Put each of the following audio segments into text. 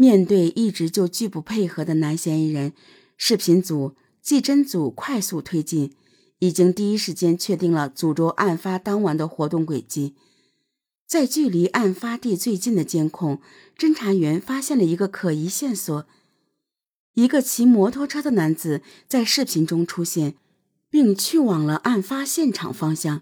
面对一直就拒不配合的男嫌疑人，视频组、技侦组快速推进，已经第一时间确定了诅咒案发当晚的活动轨迹。在距离案发地最近的监控，侦查员发现了一个可疑线索：一个骑摩托车的男子在视频中出现，并去往了案发现场方向。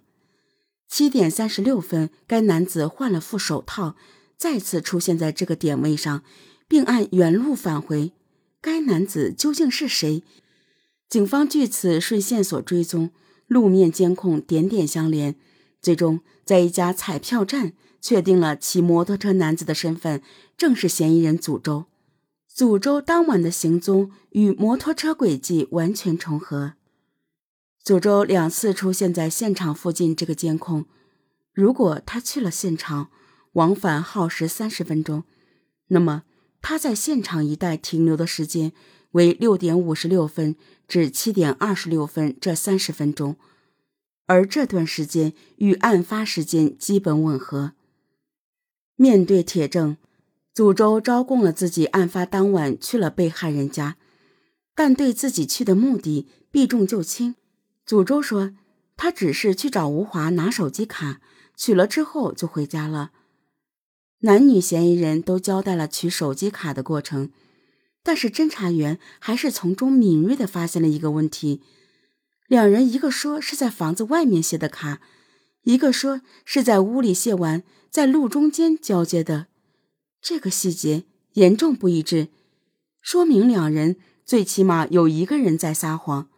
七点三十六分，该男子换了副手套，再次出现在这个点位上，并按原路返回。该男子究竟是谁？警方据此顺线索追踪，路面监控点点相连。最终，在一家彩票站确定了骑摩托车男子的身份，正是嫌疑人祖周。祖周当晚的行踪与摩托车轨迹完全重合。祖周两次出现在现场附近，这个监控，如果他去了现场，往返耗时三十分钟，那么他在现场一带停留的时间为六点五十六分至七点二十六分这三十分钟。而这段时间与案发时间基本吻合。面对铁证，祖周招供了自己案发当晚去了被害人家，但对自己去的目的避重就轻。祖周说，他只是去找吴华拿手机卡，取了之后就回家了。男女嫌疑人都交代了取手机卡的过程，但是侦查员还是从中敏锐地发现了一个问题。两人一个说是在房子外面卸的卡，一个说是在屋里卸完，在路中间交接的。这个细节严重不一致，说明两人最起码有一个人在撒谎。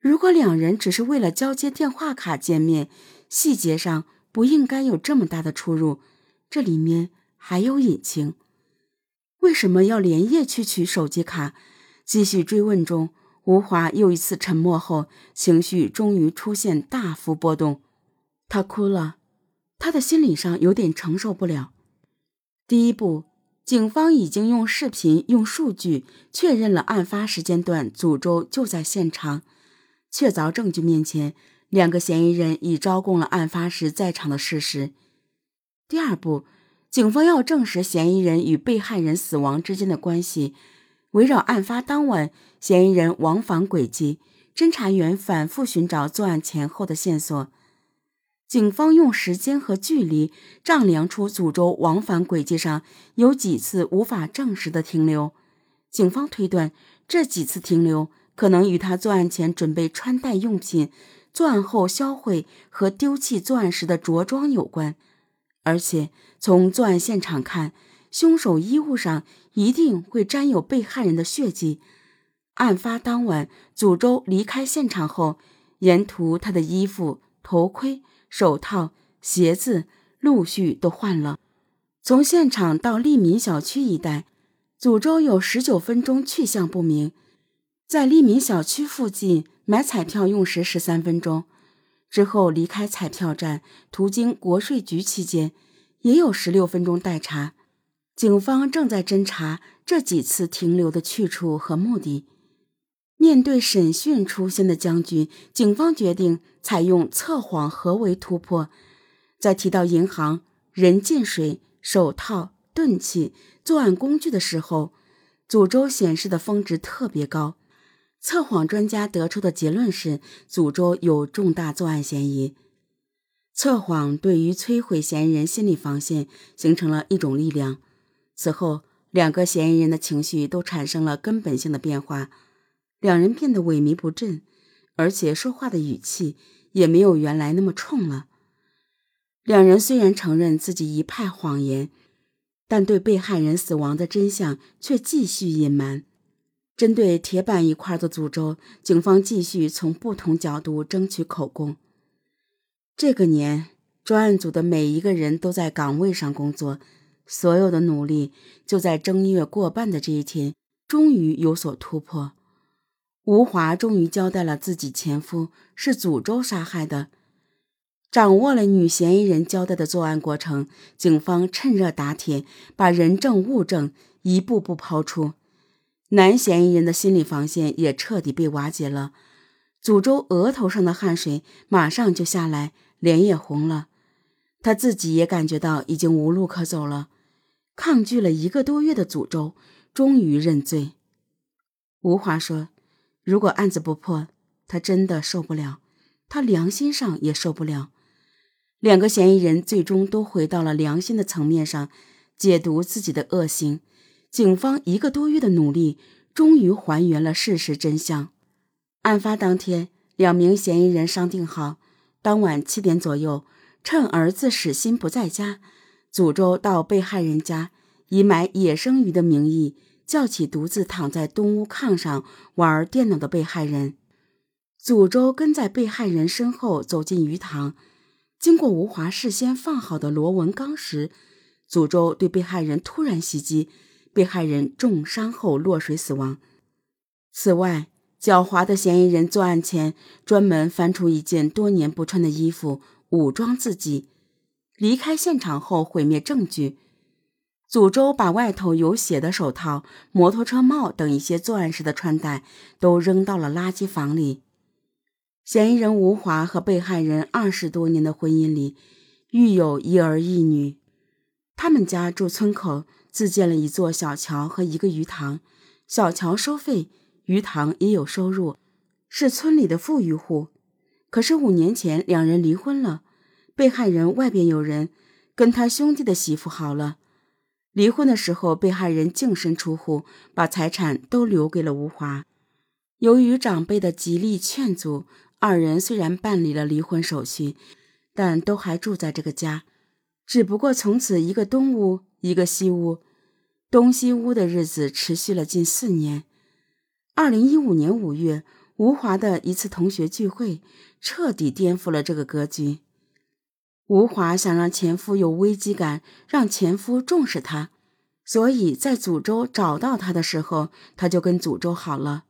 如果两人只是为了交接电话卡见面，细节上不应该有这么大的出入。这里面还有隐情。为什么要连夜去取手机卡？继续追问中。吴华又一次沉默后，情绪终于出现大幅波动，他哭了，他的心理上有点承受不了。第一步，警方已经用视频、用数据确认了案发时间段，祖周就在现场。确凿证据面前，两个嫌疑人已招供了案发时在场的事实。第二步，警方要证实嫌疑人与被害人死亡之间的关系。围绕案发当晚嫌疑人往返轨迹，侦查员反复寻找作案前后的线索。警方用时间和距离丈量出祖周往返轨迹上有几次无法证实的停留。警方推断，这几次停留可能与他作案前准备穿戴用品、作案后销毁和丢弃作案时的着装有关。而且从作案现场看，凶手衣物上。一定会沾有被害人的血迹。案发当晚，祖周离开现场后，沿途他的衣服、头盔、手套、鞋子陆续都换了。从现场到利民小区一带，祖周有十九分钟去向不明。在利民小区附近买彩票用时十三分钟，之后离开彩票站途经国税局期间，也有十六分钟待查。警方正在侦查这几次停留的去处和目的。面对审讯出现的僵局，警方决定采用测谎合围突破。在提到银行、人进水、手套、钝器、作案工具的时候，祖周显示的峰值特别高。测谎专家得出的结论是，祖周有重大作案嫌疑。测谎对于摧毁嫌疑人心理防线形成了一种力量。此后，两个嫌疑人的情绪都产生了根本性的变化，两人变得萎靡不振，而且说话的语气也没有原来那么冲了。两人虽然承认自己一派谎言，但对被害人死亡的真相却继续隐瞒。针对铁板一块的诅咒，警方继续从不同角度争取口供。这个年，专案组的每一个人都在岗位上工作。所有的努力就在正月过半的这一天，终于有所突破。吴华终于交代了自己前夫是诅咒杀害的。掌握了女嫌疑人交代的作案过程，警方趁热打铁，把人证物证一步步抛出。男嫌疑人的心理防线也彻底被瓦解了。祖周额头上的汗水马上就下来，脸也红了。他自己也感觉到已经无路可走了。抗拒了一个多月的诅咒，终于认罪。吴华说：“如果案子不破，他真的受不了，他良心上也受不了。”两个嫌疑人最终都回到了良心的层面上，解读自己的恶行。警方一个多月的努力，终于还原了事实真相。案发当天，两名嫌疑人商定好，当晚七点左右，趁儿子史鑫不在家，祖周到被害人家，以买野生鱼的名义，叫起独自躺在东屋炕上玩电脑的被害人。祖周跟在被害人身后走进鱼塘。经过吴华事先放好的螺纹钢时，祖周对被害人突然袭击，被害人重伤后落水死亡。此外，狡猾的嫌疑人作案前专门翻出一件多年不穿的衣服，武装自己，离开现场后毁灭证据。诅咒把外头有血的手套、摩托车帽等一些作案时的穿戴都扔到了垃圾房里。嫌疑人吴华和被害人二十多年的婚姻里，育有一儿一女。他们家住村口，自建了一座小桥和一个鱼塘。小桥收费，鱼塘也有收入，是村里的富裕户。可是五年前两人离婚了，被害人外边有人，跟他兄弟的媳妇好了。离婚的时候，被害人净身出户，把财产都留给了吴华。由于长辈的极力劝阻。二人虽然办理了离婚手续，但都还住在这个家，只不过从此一个东屋，一个西屋，东西屋的日子持续了近四年。二零一五年五月，吴华的一次同学聚会彻底颠覆了这个格局。吴华想让前夫有危机感，让前夫重视他，所以在祖州找到他的时候，他就跟祖州好了。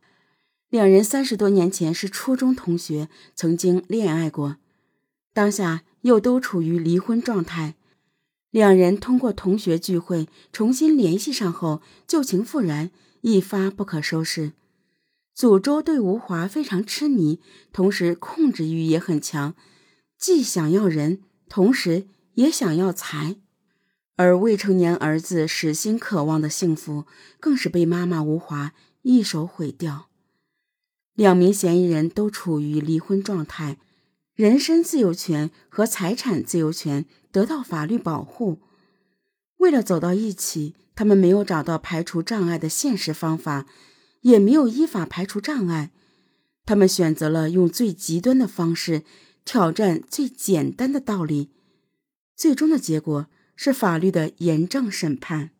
两人三十多年前是初中同学，曾经恋爱过，当下又都处于离婚状态。两人通过同学聚会重新联系上后，旧情复燃，一发不可收拾。祖周对吴华非常痴迷，同时控制欲也很强，既想要人，同时也想要财。而未成年儿子始心渴望的幸福，更是被妈妈吴华一手毁掉。两名嫌疑人都处于离婚状态，人身自由权和财产自由权得到法律保护。为了走到一起，他们没有找到排除障碍的现实方法，也没有依法排除障碍。他们选择了用最极端的方式挑战最简单的道理。最终的结果是法律的严正审判。